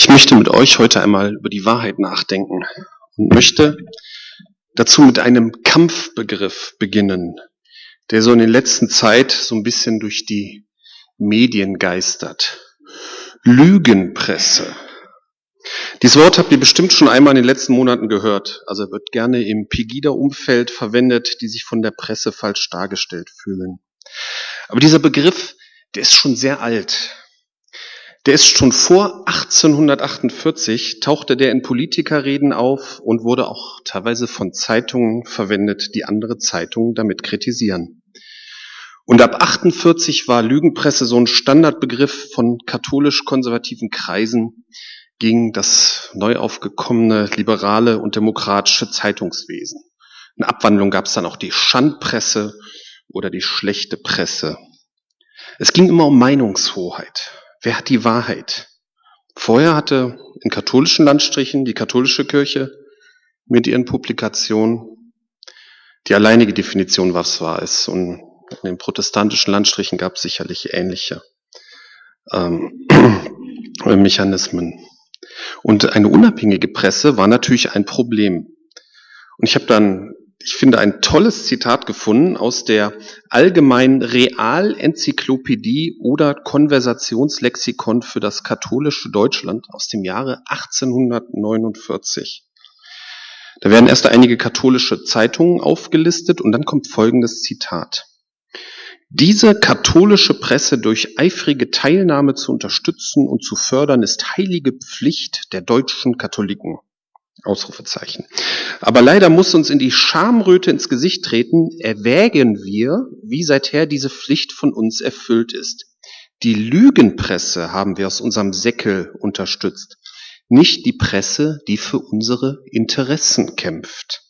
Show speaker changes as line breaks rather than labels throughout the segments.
Ich möchte mit euch heute einmal über die Wahrheit nachdenken und möchte dazu mit einem Kampfbegriff beginnen, der so in der letzten Zeit so ein bisschen durch die Medien geistert. Lügenpresse. Dieses Wort habt ihr bestimmt schon einmal in den letzten Monaten gehört. Also wird gerne im Pegida-Umfeld verwendet, die sich von der Presse falsch dargestellt fühlen. Aber dieser Begriff, der ist schon sehr alt. Der ist schon vor 1848, tauchte der in Politikerreden auf und wurde auch teilweise von Zeitungen verwendet, die andere Zeitungen damit kritisieren. Und ab 48 war Lügenpresse so ein Standardbegriff von katholisch-konservativen Kreisen gegen das neu aufgekommene liberale und demokratische Zeitungswesen. In Abwandlung gab es dann auch die Schandpresse oder die schlechte Presse. Es ging immer um Meinungshoheit. Wer hat die Wahrheit? Vorher hatte in katholischen Landstrichen die katholische Kirche mit ihren Publikationen die alleinige Definition, was wahr ist. Und in den protestantischen Landstrichen gab es sicherlich ähnliche ähm, Mechanismen. Und eine unabhängige Presse war natürlich ein Problem. Und ich habe dann ich finde, ein tolles Zitat gefunden aus der Allgemeinen Realenzyklopädie oder Konversationslexikon für das katholische Deutschland aus dem Jahre 1849. Da werden erst einige katholische Zeitungen aufgelistet und dann kommt folgendes Zitat. Diese katholische Presse durch eifrige Teilnahme zu unterstützen und zu fördern ist heilige Pflicht der deutschen Katholiken. Ausrufezeichen. Aber leider muss uns in die Schamröte ins Gesicht treten, erwägen wir, wie seither diese Pflicht von uns erfüllt ist. Die Lügenpresse haben wir aus unserem Säckel unterstützt, nicht die Presse, die für unsere Interessen kämpft.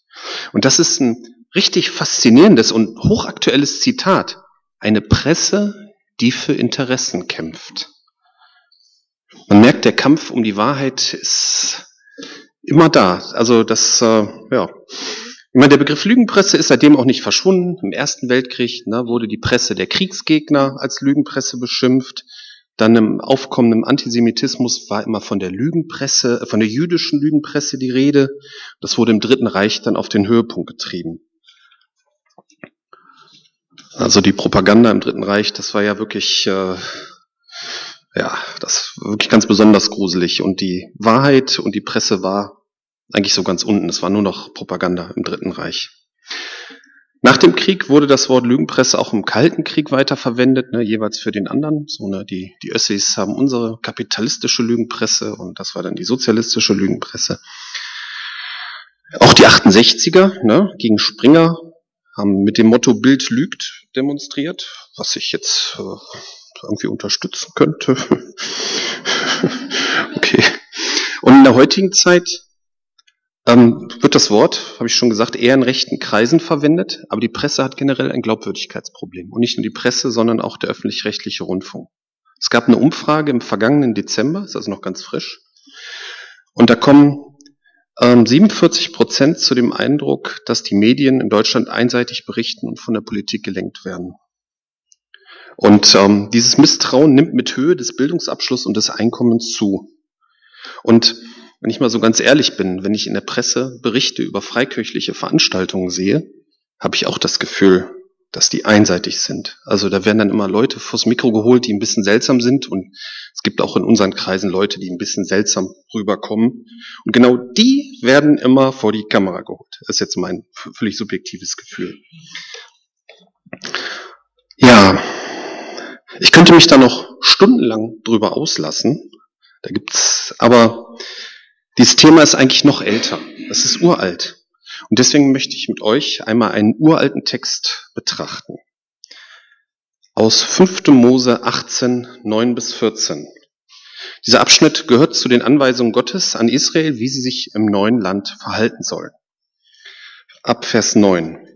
Und das ist ein richtig faszinierendes und hochaktuelles Zitat. Eine Presse, die für Interessen kämpft. Man merkt, der Kampf um die Wahrheit ist immer da. Also das, äh, ja. Ich meine, der Begriff Lügenpresse ist seitdem auch nicht verschwunden. Im Ersten Weltkrieg ne, wurde die Presse der Kriegsgegner als Lügenpresse beschimpft. Dann im aufkommenden Antisemitismus war immer von der Lügenpresse, von der jüdischen Lügenpresse die Rede. Das wurde im Dritten Reich dann auf den Höhepunkt getrieben. Also die Propaganda im Dritten Reich, das war ja wirklich, äh, ja, das wirklich ganz besonders gruselig. Und die Wahrheit und die Presse war eigentlich so ganz unten. Es war nur noch Propaganda im Dritten Reich. Nach dem Krieg wurde das Wort Lügenpresse auch im Kalten Krieg weiterverwendet, ne, jeweils für den anderen. So, ne, die, die Össis haben unsere kapitalistische Lügenpresse und das war dann die sozialistische Lügenpresse. Auch die 68er ne, gegen Springer haben mit dem Motto Bild lügt demonstriert, was ich jetzt äh, irgendwie unterstützen könnte. okay. Und in der heutigen Zeit ähm, wird das Wort, habe ich schon gesagt, eher in rechten Kreisen verwendet, aber die Presse hat generell ein Glaubwürdigkeitsproblem. Und nicht nur die Presse, sondern auch der öffentlich-rechtliche Rundfunk. Es gab eine Umfrage im vergangenen Dezember, ist also noch ganz frisch, und da kommen ähm, 47 Prozent zu dem Eindruck, dass die Medien in Deutschland einseitig berichten und von der Politik gelenkt werden. Und ähm, dieses Misstrauen nimmt mit Höhe des Bildungsabschlusses und des Einkommens zu. Und wenn ich mal so ganz ehrlich bin, wenn ich in der Presse Berichte über freikirchliche Veranstaltungen sehe, habe ich auch das Gefühl, dass die einseitig sind. Also da werden dann immer Leute vors Mikro geholt, die ein bisschen seltsam sind und es gibt auch in unseren Kreisen Leute, die ein bisschen seltsam rüberkommen und genau die werden immer vor die Kamera geholt. Das ist jetzt mein völlig subjektives Gefühl. Ja, ich könnte mich da noch stundenlang drüber auslassen. Da gibt's aber dieses Thema ist eigentlich noch älter. Es ist uralt. Und deswegen möchte ich mit euch einmal einen uralten Text betrachten. Aus 5. Mose 18, 9 bis 14. Dieser Abschnitt gehört zu den Anweisungen Gottes an Israel, wie sie sich im neuen Land verhalten sollen. Ab Vers 9.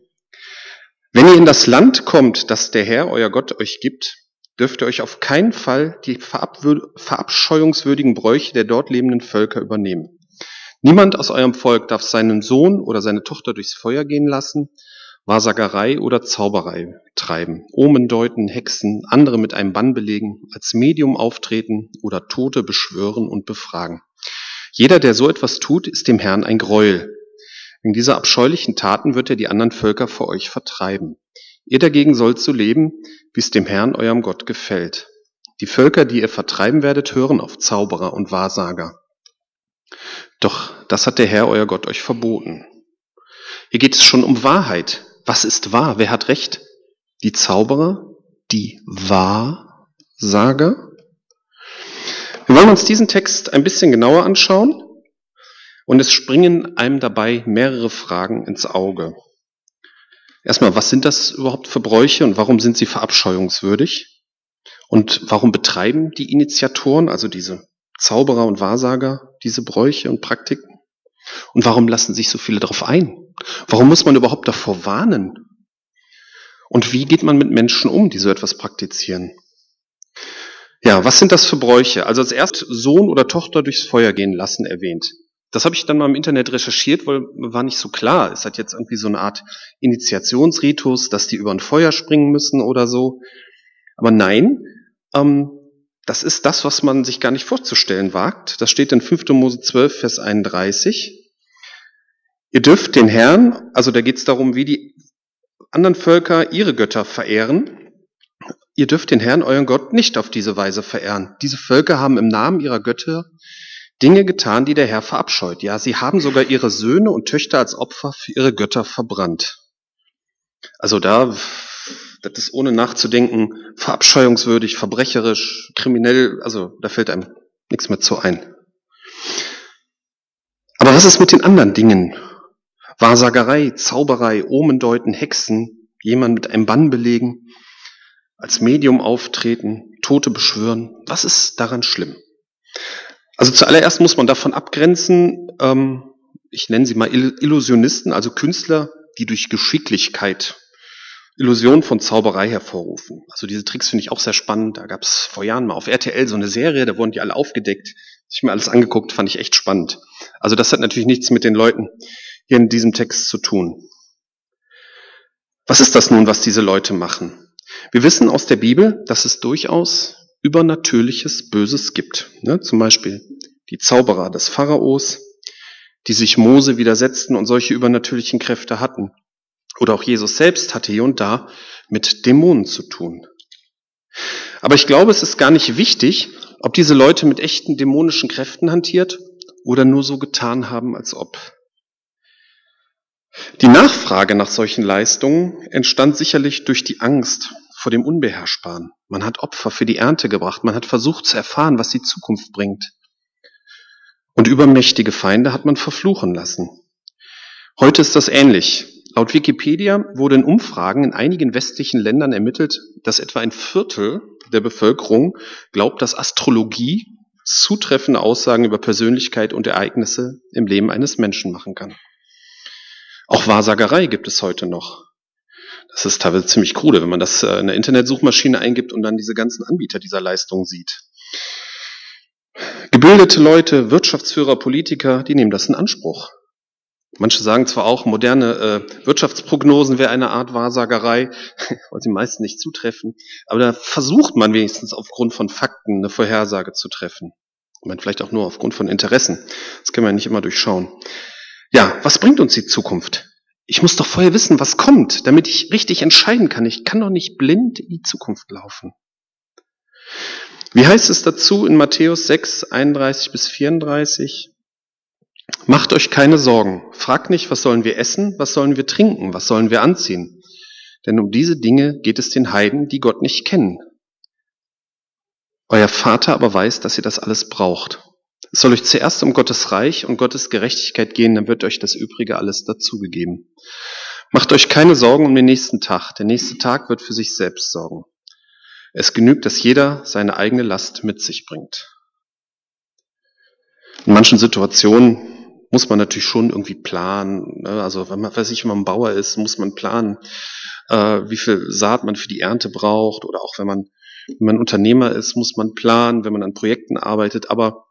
Wenn ihr in das Land kommt, das der Herr, euer Gott, euch gibt, dürft ihr euch auf keinen Fall die verabscheuungswürdigen Bräuche der dort lebenden Völker übernehmen. Niemand aus eurem Volk darf seinen Sohn oder seine Tochter durchs Feuer gehen lassen Wahrsagerei oder Zauberei treiben, Omen deuten, Hexen, andere mit einem Bann belegen, als Medium auftreten oder Tote beschwören und befragen. Jeder, der so etwas tut, ist dem Herrn ein Gräuel. Wegen dieser abscheulichen Taten wird er die anderen Völker vor euch vertreiben. Ihr dagegen sollt so leben, wie es dem Herrn, eurem Gott, gefällt. Die Völker, die ihr vertreiben werdet, hören auf Zauberer und Wahrsager. Doch das hat der Herr, euer Gott, euch verboten. Hier geht es schon um Wahrheit. Was ist wahr? Wer hat recht? Die Zauberer? Die Wahrsager? Wir wollen uns diesen Text ein bisschen genauer anschauen und es springen einem dabei mehrere Fragen ins Auge. Erstmal, was sind das überhaupt für Bräuche und warum sind sie verabscheuungswürdig? Und warum betreiben die Initiatoren, also diese Zauberer und Wahrsager, diese Bräuche und Praktiken? Und warum lassen sich so viele darauf ein? Warum muss man überhaupt davor warnen? Und wie geht man mit Menschen um, die so etwas praktizieren? Ja, was sind das für Bräuche? Also als erst Sohn oder Tochter durchs Feuer gehen lassen erwähnt. Das habe ich dann mal im Internet recherchiert, weil war nicht so klar. Es hat jetzt irgendwie so eine Art Initiationsritus, dass die über ein Feuer springen müssen oder so. Aber nein, ähm, das ist das, was man sich gar nicht vorzustellen wagt. Das steht in 5. Mose 12, Vers 31. Ihr dürft den Herrn, also da geht es darum, wie die anderen Völker ihre Götter verehren. Ihr dürft den Herrn, euren Gott, nicht auf diese Weise verehren. Diese Völker haben im Namen ihrer Götter Dinge getan, die der Herr verabscheut. Ja, sie haben sogar ihre Söhne und Töchter als Opfer für ihre Götter verbrannt. Also da das ist ohne nachzudenken verabscheuungswürdig, verbrecherisch, kriminell, also da fällt einem nichts mehr zu ein. Aber was ist mit den anderen Dingen? Wahrsagerei, Zauberei, Omendeuten, Hexen, jemand mit einem Bann belegen, als Medium auftreten, Tote beschwören. Was ist daran schlimm? Also zuallererst muss man davon abgrenzen, ähm, ich nenne sie mal Illusionisten, also Künstler, die durch Geschicklichkeit Illusion von Zauberei hervorrufen. Also diese Tricks finde ich auch sehr spannend. Da gab es vor Jahren mal auf RTL so eine Serie, da wurden die alle aufgedeckt. Ich mir alles angeguckt, fand ich echt spannend. Also das hat natürlich nichts mit den Leuten hier in diesem Text zu tun. Was ist das nun, was diese Leute machen? Wir wissen aus der Bibel, dass es durchaus übernatürliches Böses gibt. Ne? Zum Beispiel die Zauberer des Pharaos, die sich Mose widersetzten und solche übernatürlichen Kräfte hatten. Oder auch Jesus selbst hatte hier und da mit Dämonen zu tun. Aber ich glaube, es ist gar nicht wichtig, ob diese Leute mit echten dämonischen Kräften hantiert oder nur so getan haben, als ob. Die Nachfrage nach solchen Leistungen entstand sicherlich durch die Angst vor dem Unbeherrschbaren. Man hat Opfer für die Ernte gebracht, man hat versucht zu erfahren, was die Zukunft bringt. Und übermächtige Feinde hat man verfluchen lassen. Heute ist das ähnlich. Laut Wikipedia wurde in Umfragen in einigen westlichen Ländern ermittelt, dass etwa ein Viertel der Bevölkerung glaubt, dass Astrologie zutreffende Aussagen über Persönlichkeit und Ereignisse im Leben eines Menschen machen kann. Auch Wahrsagerei gibt es heute noch. Das ist teilweise ziemlich krude, wenn man das äh, in der Internetsuchmaschine eingibt und dann diese ganzen Anbieter dieser Leistung sieht. Gebildete Leute, Wirtschaftsführer, Politiker, die nehmen das in Anspruch. Manche sagen zwar auch, moderne äh, Wirtschaftsprognosen wäre eine Art Wahrsagerei, weil sie meist nicht zutreffen, aber da versucht man wenigstens aufgrund von Fakten eine Vorhersage zu treffen. Ich meine, vielleicht auch nur aufgrund von Interessen. Das können wir nicht immer durchschauen. Ja, was bringt uns die Zukunft? Ich muss doch vorher wissen, was kommt, damit ich richtig entscheiden kann. Ich kann doch nicht blind in die Zukunft laufen. Wie heißt es dazu in Matthäus 6, 31 bis 34? Macht euch keine Sorgen. Fragt nicht, was sollen wir essen, was sollen wir trinken, was sollen wir anziehen. Denn um diese Dinge geht es den Heiden, die Gott nicht kennen. Euer Vater aber weiß, dass ihr das alles braucht. Es soll euch zuerst um Gottes Reich und Gottes Gerechtigkeit gehen, dann wird euch das Übrige alles dazugegeben. Macht euch keine Sorgen um den nächsten Tag. Der nächste Tag wird für sich selbst sorgen. Es genügt, dass jeder seine eigene Last mit sich bringt. In manchen Situationen muss man natürlich schon irgendwie planen. Ne? Also wenn man, weiß ich, wenn man Bauer ist, muss man planen, äh, wie viel Saat man für die Ernte braucht. Oder auch wenn man, wenn man Unternehmer ist, muss man planen, wenn man an Projekten arbeitet. Aber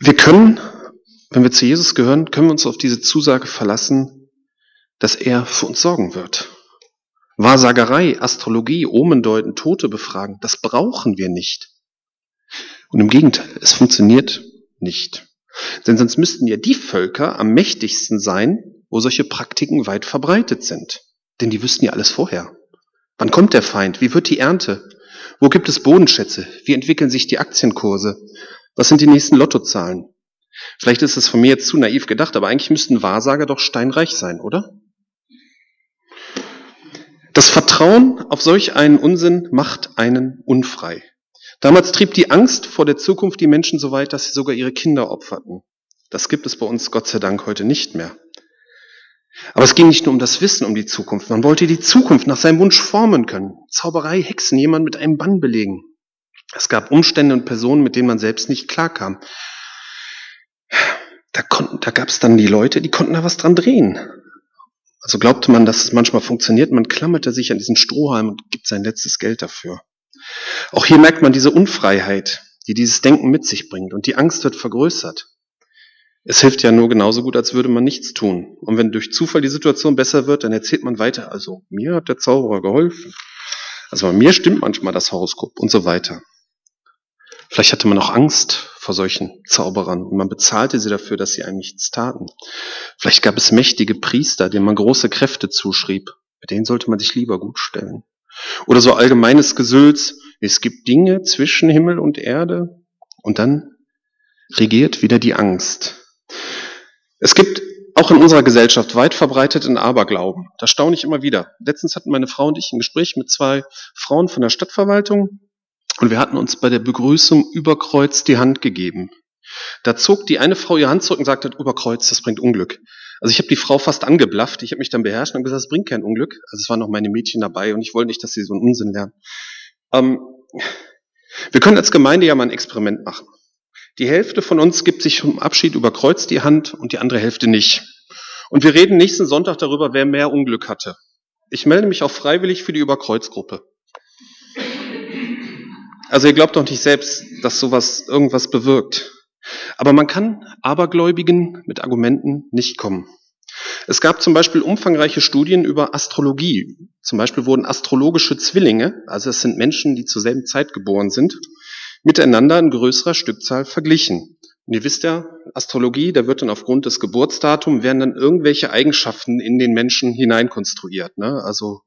wir können, wenn wir zu Jesus gehören, können wir uns auf diese Zusage verlassen, dass er für uns sorgen wird. Wahrsagerei, Astrologie, Omendeuten, Tote befragen, das brauchen wir nicht. Und im Gegenteil, es funktioniert nicht. Denn sonst müssten ja die Völker am mächtigsten sein, wo solche Praktiken weit verbreitet sind. Denn die wüssten ja alles vorher. Wann kommt der Feind? Wie wird die Ernte? Wo gibt es Bodenschätze? Wie entwickeln sich die Aktienkurse? Was sind die nächsten Lottozahlen? Vielleicht ist es von mir jetzt zu naiv gedacht, aber eigentlich müssten Wahrsager doch steinreich sein, oder? Das Vertrauen auf solch einen Unsinn macht einen unfrei. Damals trieb die Angst vor der Zukunft die Menschen so weit, dass sie sogar ihre Kinder opferten. Das gibt es bei uns Gott sei Dank heute nicht mehr. Aber es ging nicht nur um das Wissen um die Zukunft. Man wollte die Zukunft nach seinem Wunsch formen können. Zauberei, Hexen, jemand mit einem Bann belegen. Es gab Umstände und Personen, mit denen man selbst nicht klarkam. Da, konnten, da gab es dann die Leute, die konnten da was dran drehen. Also glaubte man, dass es manchmal funktioniert. Man klammerte sich an diesen Strohhalm und gibt sein letztes Geld dafür. Auch hier merkt man diese Unfreiheit, die dieses Denken mit sich bringt. Und die Angst wird vergrößert. Es hilft ja nur genauso gut, als würde man nichts tun. Und wenn durch Zufall die Situation besser wird, dann erzählt man weiter. Also mir hat der Zauberer geholfen. Also bei mir stimmt manchmal das Horoskop und so weiter. Vielleicht hatte man auch Angst vor solchen Zauberern und man bezahlte sie dafür, dass sie einem nichts taten. Vielleicht gab es mächtige Priester, denen man große Kräfte zuschrieb. Mit denen sollte man sich lieber gut stellen. Oder so allgemeines Gesülz, es gibt Dinge zwischen Himmel und Erde und dann regiert wieder die Angst. Es gibt auch in unserer Gesellschaft weit verbreiteten Aberglauben. Das staune ich immer wieder. Letztens hatten meine Frau und ich ein Gespräch mit zwei Frauen von der Stadtverwaltung und wir hatten uns bei der Begrüßung über Kreuz die Hand gegeben. Da zog die eine Frau ihre Hand zurück und sagte, über Kreuz, das bringt Unglück. Also ich habe die Frau fast angeblafft, ich habe mich dann beherrscht und gesagt, das bringt kein Unglück. Also es waren noch meine Mädchen dabei und ich wollte nicht, dass sie so einen Unsinn lernen. Ähm, wir können als Gemeinde ja mal ein Experiment machen. Die Hälfte von uns gibt sich zum Abschied über Kreuz die Hand und die andere Hälfte nicht. Und wir reden nächsten Sonntag darüber, wer mehr Unglück hatte. Ich melde mich auch freiwillig für die Überkreuzgruppe. Also ihr glaubt doch nicht selbst, dass sowas irgendwas bewirkt. Aber man kann Abergläubigen mit Argumenten nicht kommen. Es gab zum Beispiel umfangreiche Studien über Astrologie. Zum Beispiel wurden astrologische Zwillinge, also es sind Menschen, die zur selben Zeit geboren sind, miteinander in größerer Stückzahl verglichen. Und ihr wisst ja, Astrologie, da wird dann aufgrund des Geburtsdatums werden dann irgendwelche Eigenschaften in den Menschen hineinkonstruiert. Ne? Also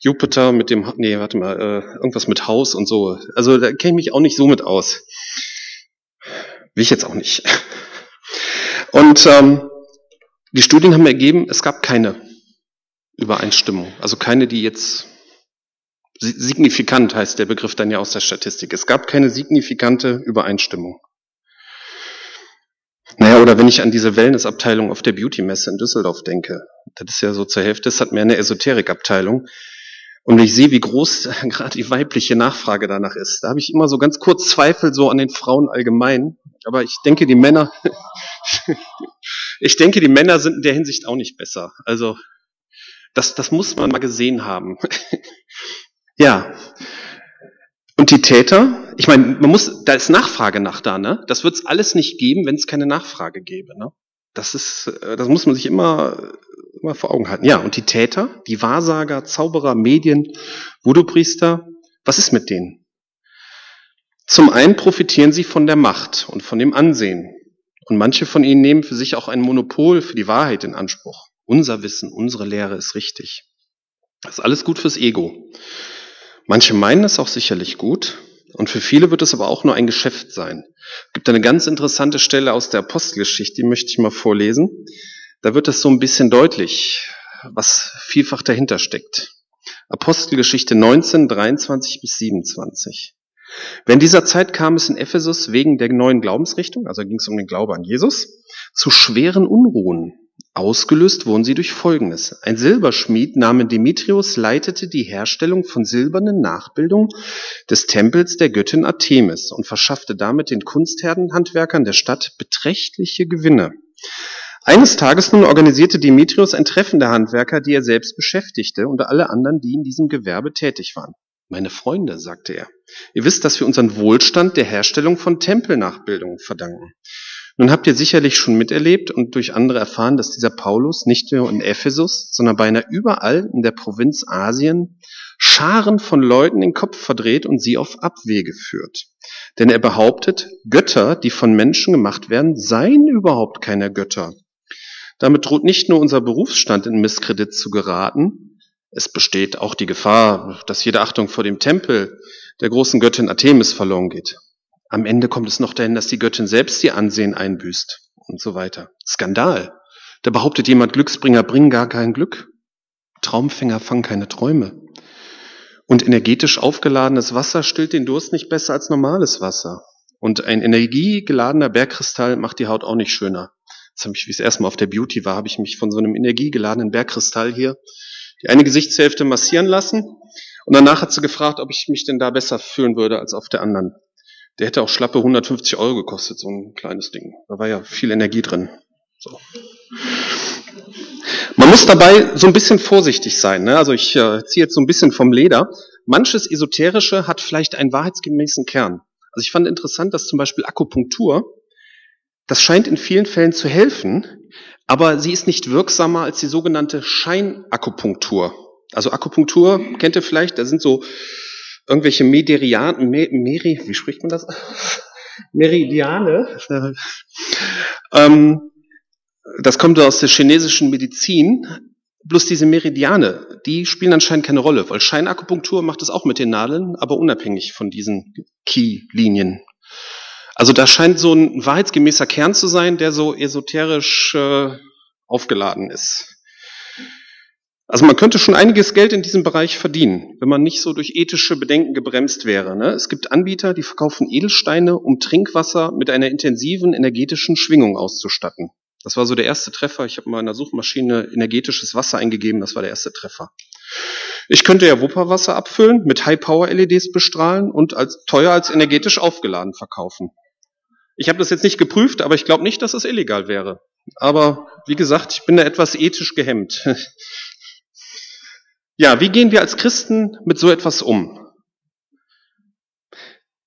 Jupiter mit dem, nee, warte mal, äh, irgendwas mit Haus und so. Also da kenne ich mich auch nicht so mit aus. Will ich jetzt auch nicht. Und ähm, die Studien haben ergeben, es gab keine Übereinstimmung. Also keine, die jetzt signifikant heißt der Begriff dann ja aus der Statistik. Es gab keine signifikante Übereinstimmung. Naja, oder wenn ich an diese Wellnessabteilung auf der Beauty-Messe in Düsseldorf denke, das ist ja so zur Hälfte, das hat mehr eine Esoterikabteilung. Und ich sehe, wie groß gerade die weibliche Nachfrage danach ist, da habe ich immer so ganz kurz Zweifel so an den Frauen allgemein. Aber ich denke, die Männer, ich denke, die Männer sind in der Hinsicht auch nicht besser. Also, das, das muss man mal gesehen haben. ja. Und die Täter, ich meine, man muss, da ist Nachfrage nach da, ne? Das wird es alles nicht geben, wenn es keine Nachfrage gäbe, ne? Das ist, äh, das muss man sich immer, immer vor Augen halten. Ja, und die Täter, die Wahrsager, Zauberer, Medien, Voodoo-Priester, was ist mit denen? Zum einen profitieren sie von der Macht und von dem Ansehen. Und manche von ihnen nehmen für sich auch ein Monopol für die Wahrheit in Anspruch. Unser Wissen, unsere Lehre ist richtig. Das ist alles gut fürs Ego. Manche meinen es auch sicherlich gut, und für viele wird es aber auch nur ein Geschäft sein. Es gibt eine ganz interessante Stelle aus der Apostelgeschichte, die möchte ich mal vorlesen. Da wird es so ein bisschen deutlich, was vielfach dahinter steckt. Apostelgeschichte 19, 23 bis 27. Während dieser Zeit kam es in Ephesus wegen der neuen Glaubensrichtung, also ging es um den Glaube an Jesus, zu schweren Unruhen. Ausgelöst wurden sie durch Folgendes. Ein Silberschmied namens Demetrius leitete die Herstellung von silbernen Nachbildungen des Tempels der Göttin Artemis und verschaffte damit den Kunstherrenhandwerkern der Stadt beträchtliche Gewinne. Eines Tages nun organisierte Demetrius ein Treffen der Handwerker, die er selbst beschäftigte und alle anderen, die in diesem Gewerbe tätig waren. Meine Freunde, sagte er, ihr wisst, dass wir unseren Wohlstand der Herstellung von Tempelnachbildungen verdanken. Nun habt ihr sicherlich schon miterlebt und durch andere erfahren, dass dieser Paulus nicht nur in Ephesus, sondern beinahe überall in der Provinz Asien Scharen von Leuten den Kopf verdreht und sie auf Abwege führt. Denn er behauptet, Götter, die von Menschen gemacht werden, seien überhaupt keine Götter. Damit droht nicht nur unser Berufsstand in Misskredit zu geraten, es besteht auch die Gefahr, dass jede Achtung vor dem Tempel der großen Göttin Artemis verloren geht. Am Ende kommt es noch dahin, dass die Göttin selbst ihr Ansehen einbüßt und so weiter. Skandal. Da behauptet jemand, Glücksbringer bringen gar kein Glück. Traumfänger fangen keine Träume. Und energetisch aufgeladenes Wasser stillt den Durst nicht besser als normales Wasser. Und ein energiegeladener Bergkristall macht die Haut auch nicht schöner. Jetzt habe ich, wie es erstmal auf der Beauty war, habe ich mich von so einem energiegeladenen Bergkristall hier die eine Gesichtshälfte massieren lassen. Und danach hat sie gefragt, ob ich mich denn da besser fühlen würde als auf der anderen. Der hätte auch schlappe 150 Euro gekostet, so ein kleines Ding. Da war ja viel Energie drin. So. Man muss dabei so ein bisschen vorsichtig sein. Ne? Also ich äh, ziehe jetzt so ein bisschen vom Leder. Manches Esoterische hat vielleicht einen wahrheitsgemäßen Kern. Also ich fand interessant, dass zum Beispiel Akupunktur, das scheint in vielen Fällen zu helfen, aber sie ist nicht wirksamer als die sogenannte Scheinakupunktur. Also Akupunktur kennt ihr vielleicht, da sind so irgendwelche Mederian, Meri, wie spricht man das? Meridiane. ähm, das kommt aus der chinesischen Medizin. Bloß diese Meridiane, die spielen anscheinend keine Rolle, weil Scheinakupunktur macht es auch mit den Nadeln, aber unabhängig von diesen Key-Linien. Also da scheint so ein wahrheitsgemäßer Kern zu sein, der so esoterisch äh, aufgeladen ist. Also man könnte schon einiges Geld in diesem Bereich verdienen, wenn man nicht so durch ethische Bedenken gebremst wäre. Ne? Es gibt Anbieter, die verkaufen Edelsteine, um Trinkwasser mit einer intensiven energetischen Schwingung auszustatten. Das war so der erste Treffer. Ich habe mal in der Suchmaschine energetisches Wasser eingegeben, das war der erste Treffer. Ich könnte ja Wupperwasser abfüllen, mit High-Power-LEDs bestrahlen und als teuer als energetisch aufgeladen verkaufen. Ich habe das jetzt nicht geprüft, aber ich glaube nicht, dass es illegal wäre. Aber wie gesagt, ich bin da etwas ethisch gehemmt. Ja, wie gehen wir als Christen mit so etwas um?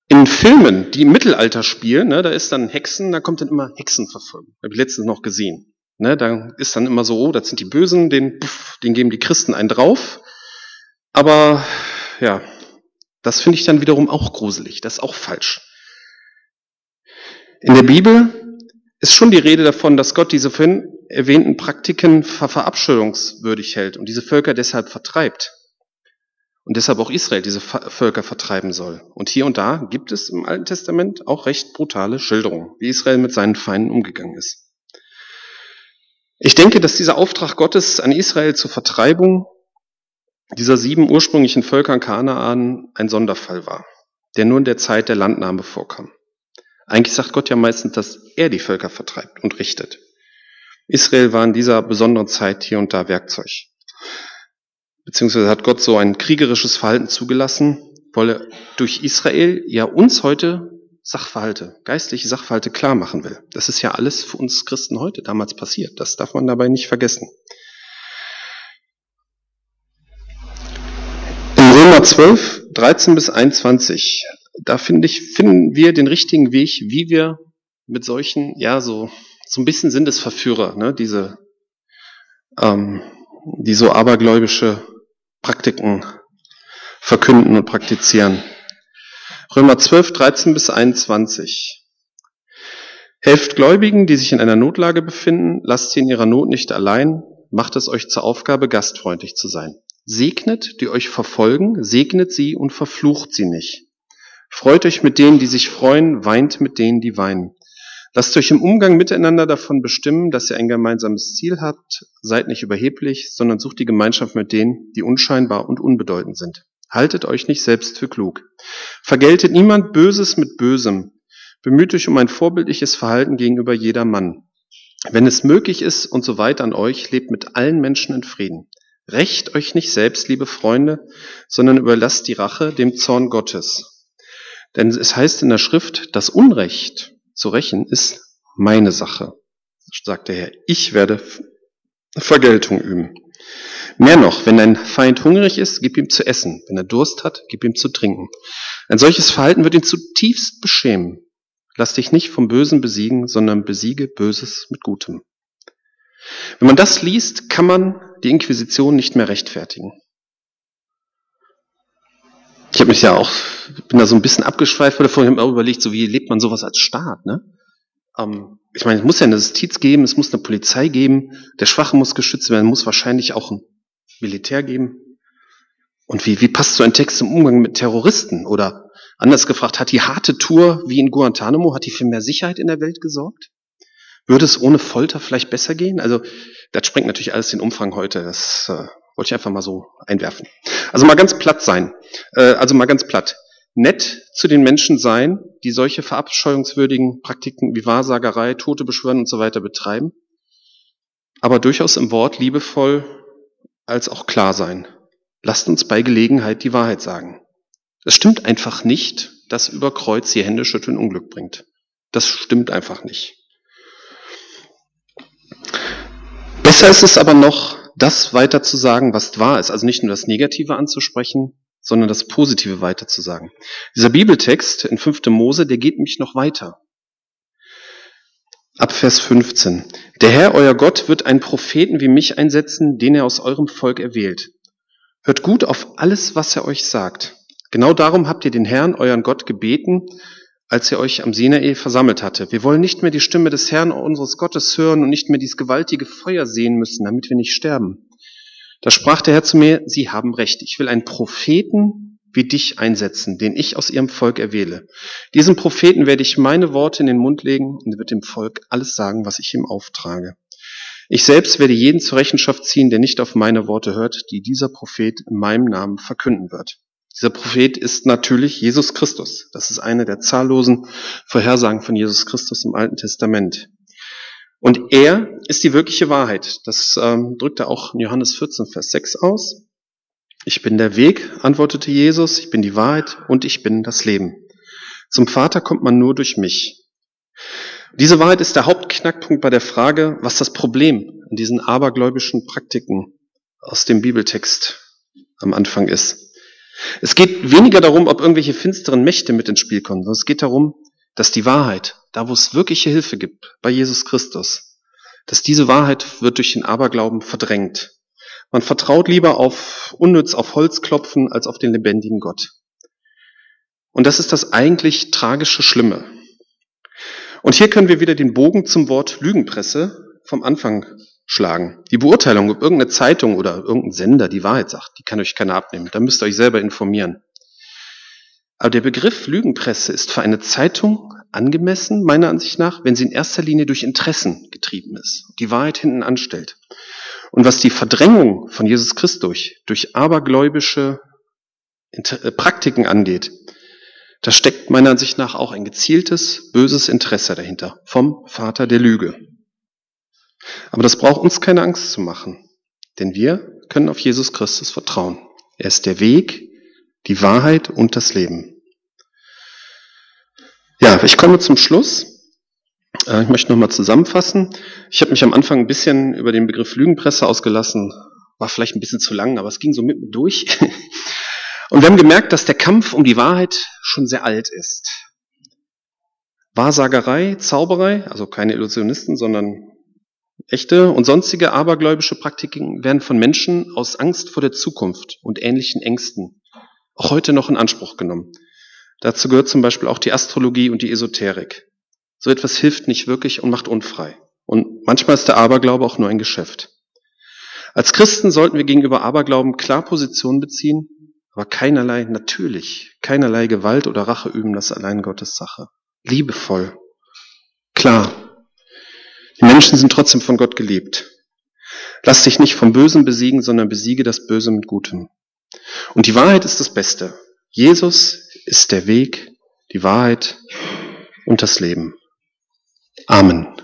In Filmen, die im Mittelalter spielen, ne, da ist dann Hexen, da kommt dann immer Hexenverfolgung. Habe ich letztens noch gesehen. Ne, da ist dann immer so, oh, das sind die Bösen, den, puff, den geben die Christen einen drauf. Aber ja, das finde ich dann wiederum auch gruselig. Das ist auch falsch. In der Bibel ist schon die Rede davon, dass Gott diese erwähnten Praktiken für verabscheuungswürdig hält und diese Völker deshalb vertreibt. Und deshalb auch Israel diese Völker vertreiben soll. Und hier und da gibt es im Alten Testament auch recht brutale Schilderungen, wie Israel mit seinen Feinden umgegangen ist. Ich denke, dass dieser Auftrag Gottes an Israel zur Vertreibung dieser sieben ursprünglichen Völker Kanaan ein Sonderfall war, der nur in der Zeit der Landnahme vorkam. Eigentlich sagt Gott ja meistens, dass er die Völker vertreibt und richtet. Israel war in dieser besonderen Zeit hier und da Werkzeug. Beziehungsweise hat Gott so ein kriegerisches Verhalten zugelassen, weil er durch Israel ja uns heute Sachverhalte, geistliche Sachverhalte klar machen will. Das ist ja alles für uns Christen heute damals passiert. Das darf man dabei nicht vergessen. In Römer 12, 13 bis 21 da finde ich, finden wir den richtigen Weg, wie wir mit solchen, ja, so, so ein bisschen sind es Verführer, ne, diese, ähm, die so abergläubische Praktiken verkünden und praktizieren. Römer 12, 13 bis 21. Helft Gläubigen, die sich in einer Notlage befinden, lasst sie in ihrer Not nicht allein, macht es euch zur Aufgabe, gastfreundlich zu sein. Segnet, die euch verfolgen, segnet sie und verflucht sie nicht. Freut euch mit denen, die sich freuen, weint mit denen, die weinen. Lasst euch im Umgang miteinander davon bestimmen, dass ihr ein gemeinsames Ziel habt. Seid nicht überheblich, sondern sucht die Gemeinschaft mit denen, die unscheinbar und unbedeutend sind. Haltet euch nicht selbst für klug. Vergeltet niemand Böses mit Bösem. Bemüht euch um ein vorbildliches Verhalten gegenüber jeder Mann. Wenn es möglich ist und so weiter an euch, lebt mit allen Menschen in Frieden. Recht euch nicht selbst, liebe Freunde, sondern überlasst die Rache dem Zorn Gottes. Denn es heißt in der Schrift, das Unrecht zu rächen ist meine Sache, sagt der Herr. Ich werde Vergeltung üben. Mehr noch, wenn dein Feind hungrig ist, gib ihm zu essen. Wenn er Durst hat, gib ihm zu trinken. Ein solches Verhalten wird ihn zutiefst beschämen. Lass dich nicht vom Bösen besiegen, sondern besiege Böses mit Gutem. Wenn man das liest, kann man die Inquisition nicht mehr rechtfertigen. Ich habe mich ja auch, bin da so ein bisschen abgeschweift davon, ich habe mir auch überlegt, so wie lebt man sowas als Staat, ne? Ähm, ich meine, es muss ja eine Justiz geben, es muss eine Polizei geben, der Schwache muss geschützt werden, muss wahrscheinlich auch ein Militär geben. Und wie, wie passt so ein Text im Umgang mit Terroristen? Oder anders gefragt, hat die harte Tour wie in Guantanamo, hat die für mehr Sicherheit in der Welt gesorgt? Würde es ohne Folter vielleicht besser gehen? Also, das sprengt natürlich alles den Umfang heute. Das äh, wollte ich einfach mal so einwerfen. Also mal ganz platt sein. Äh, also mal ganz platt. Nett zu den Menschen sein, die solche verabscheuungswürdigen Praktiken wie Wahrsagerei, Tote beschwören und so weiter betreiben. Aber durchaus im Wort liebevoll als auch klar sein. Lasst uns bei Gelegenheit die Wahrheit sagen. Es stimmt einfach nicht, dass über Kreuz die Hände schütteln Unglück bringt. Das stimmt einfach nicht. Besser ist es aber noch, das weiter zu sagen, was wahr ist. Also nicht nur das Negative anzusprechen, sondern das Positive weiter zu sagen. Dieser Bibeltext in 5. Mose, der geht mich noch weiter. Ab Vers 15. Der Herr, euer Gott, wird einen Propheten wie mich einsetzen, den er aus eurem Volk erwählt. Hört gut auf alles, was er euch sagt. Genau darum habt ihr den Herrn, euren Gott, gebeten, als er euch am Sinai versammelt hatte. Wir wollen nicht mehr die Stimme des Herrn unseres Gottes hören und nicht mehr dieses gewaltige Feuer sehen müssen, damit wir nicht sterben. Da sprach der Herr zu mir, Sie haben recht, ich will einen Propheten wie dich einsetzen, den ich aus ihrem Volk erwähle. Diesem Propheten werde ich meine Worte in den Mund legen und wird dem Volk alles sagen, was ich ihm auftrage. Ich selbst werde jeden zur Rechenschaft ziehen, der nicht auf meine Worte hört, die dieser Prophet in meinem Namen verkünden wird. Dieser Prophet ist natürlich Jesus Christus. Das ist eine der zahllosen Vorhersagen von Jesus Christus im Alten Testament. Und er ist die wirkliche Wahrheit. Das ähm, drückt er auch in Johannes 14, Vers 6 aus. Ich bin der Weg, antwortete Jesus, ich bin die Wahrheit und ich bin das Leben. Zum Vater kommt man nur durch mich. Diese Wahrheit ist der Hauptknackpunkt bei der Frage, was das Problem an diesen abergläubischen Praktiken aus dem Bibeltext am Anfang ist. Es geht weniger darum, ob irgendwelche finsteren Mächte mit ins Spiel kommen, sondern es geht darum, dass die Wahrheit, da wo es wirkliche Hilfe gibt, bei Jesus Christus, dass diese Wahrheit wird durch den Aberglauben verdrängt. Man vertraut lieber auf unnütz auf Holz klopfen als auf den lebendigen Gott. Und das ist das eigentlich tragische Schlimme. Und hier können wir wieder den Bogen zum Wort Lügenpresse vom Anfang schlagen. Die Beurteilung, ob irgendeine Zeitung oder irgendein Sender die Wahrheit sagt, die kann euch keiner abnehmen. Da müsst ihr euch selber informieren. Aber der Begriff Lügenpresse ist für eine Zeitung angemessen, meiner Ansicht nach, wenn sie in erster Linie durch Interessen getrieben ist, die Wahrheit hinten anstellt. Und was die Verdrängung von Jesus Christus durch, durch abergläubische äh, Praktiken angeht, da steckt meiner Ansicht nach auch ein gezieltes, böses Interesse dahinter vom Vater der Lüge. Aber das braucht uns keine Angst zu machen, denn wir können auf Jesus Christus vertrauen. Er ist der Weg, die Wahrheit und das Leben. Ja, ich komme zum Schluss. Äh, ich möchte nochmal zusammenfassen. Ich habe mich am Anfang ein bisschen über den Begriff Lügenpresse ausgelassen. War vielleicht ein bisschen zu lang, aber es ging so mitten durch. Und wir haben gemerkt, dass der Kampf um die Wahrheit schon sehr alt ist. Wahrsagerei, Zauberei, also keine Illusionisten, sondern Echte und sonstige abergläubische Praktiken werden von Menschen aus Angst vor der Zukunft und ähnlichen Ängsten auch heute noch in Anspruch genommen. Dazu gehört zum Beispiel auch die Astrologie und die Esoterik. So etwas hilft nicht wirklich und macht unfrei. Und manchmal ist der Aberglaube auch nur ein Geschäft. Als Christen sollten wir gegenüber Aberglauben klar Position beziehen, aber keinerlei, natürlich, keinerlei Gewalt oder Rache üben, das allein Gottes Sache. Liebevoll, klar, die Menschen sind trotzdem von Gott geliebt. Lass dich nicht vom Bösen besiegen, sondern besiege das Böse mit Gutem. Und die Wahrheit ist das Beste. Jesus ist der Weg, die Wahrheit und das Leben. Amen.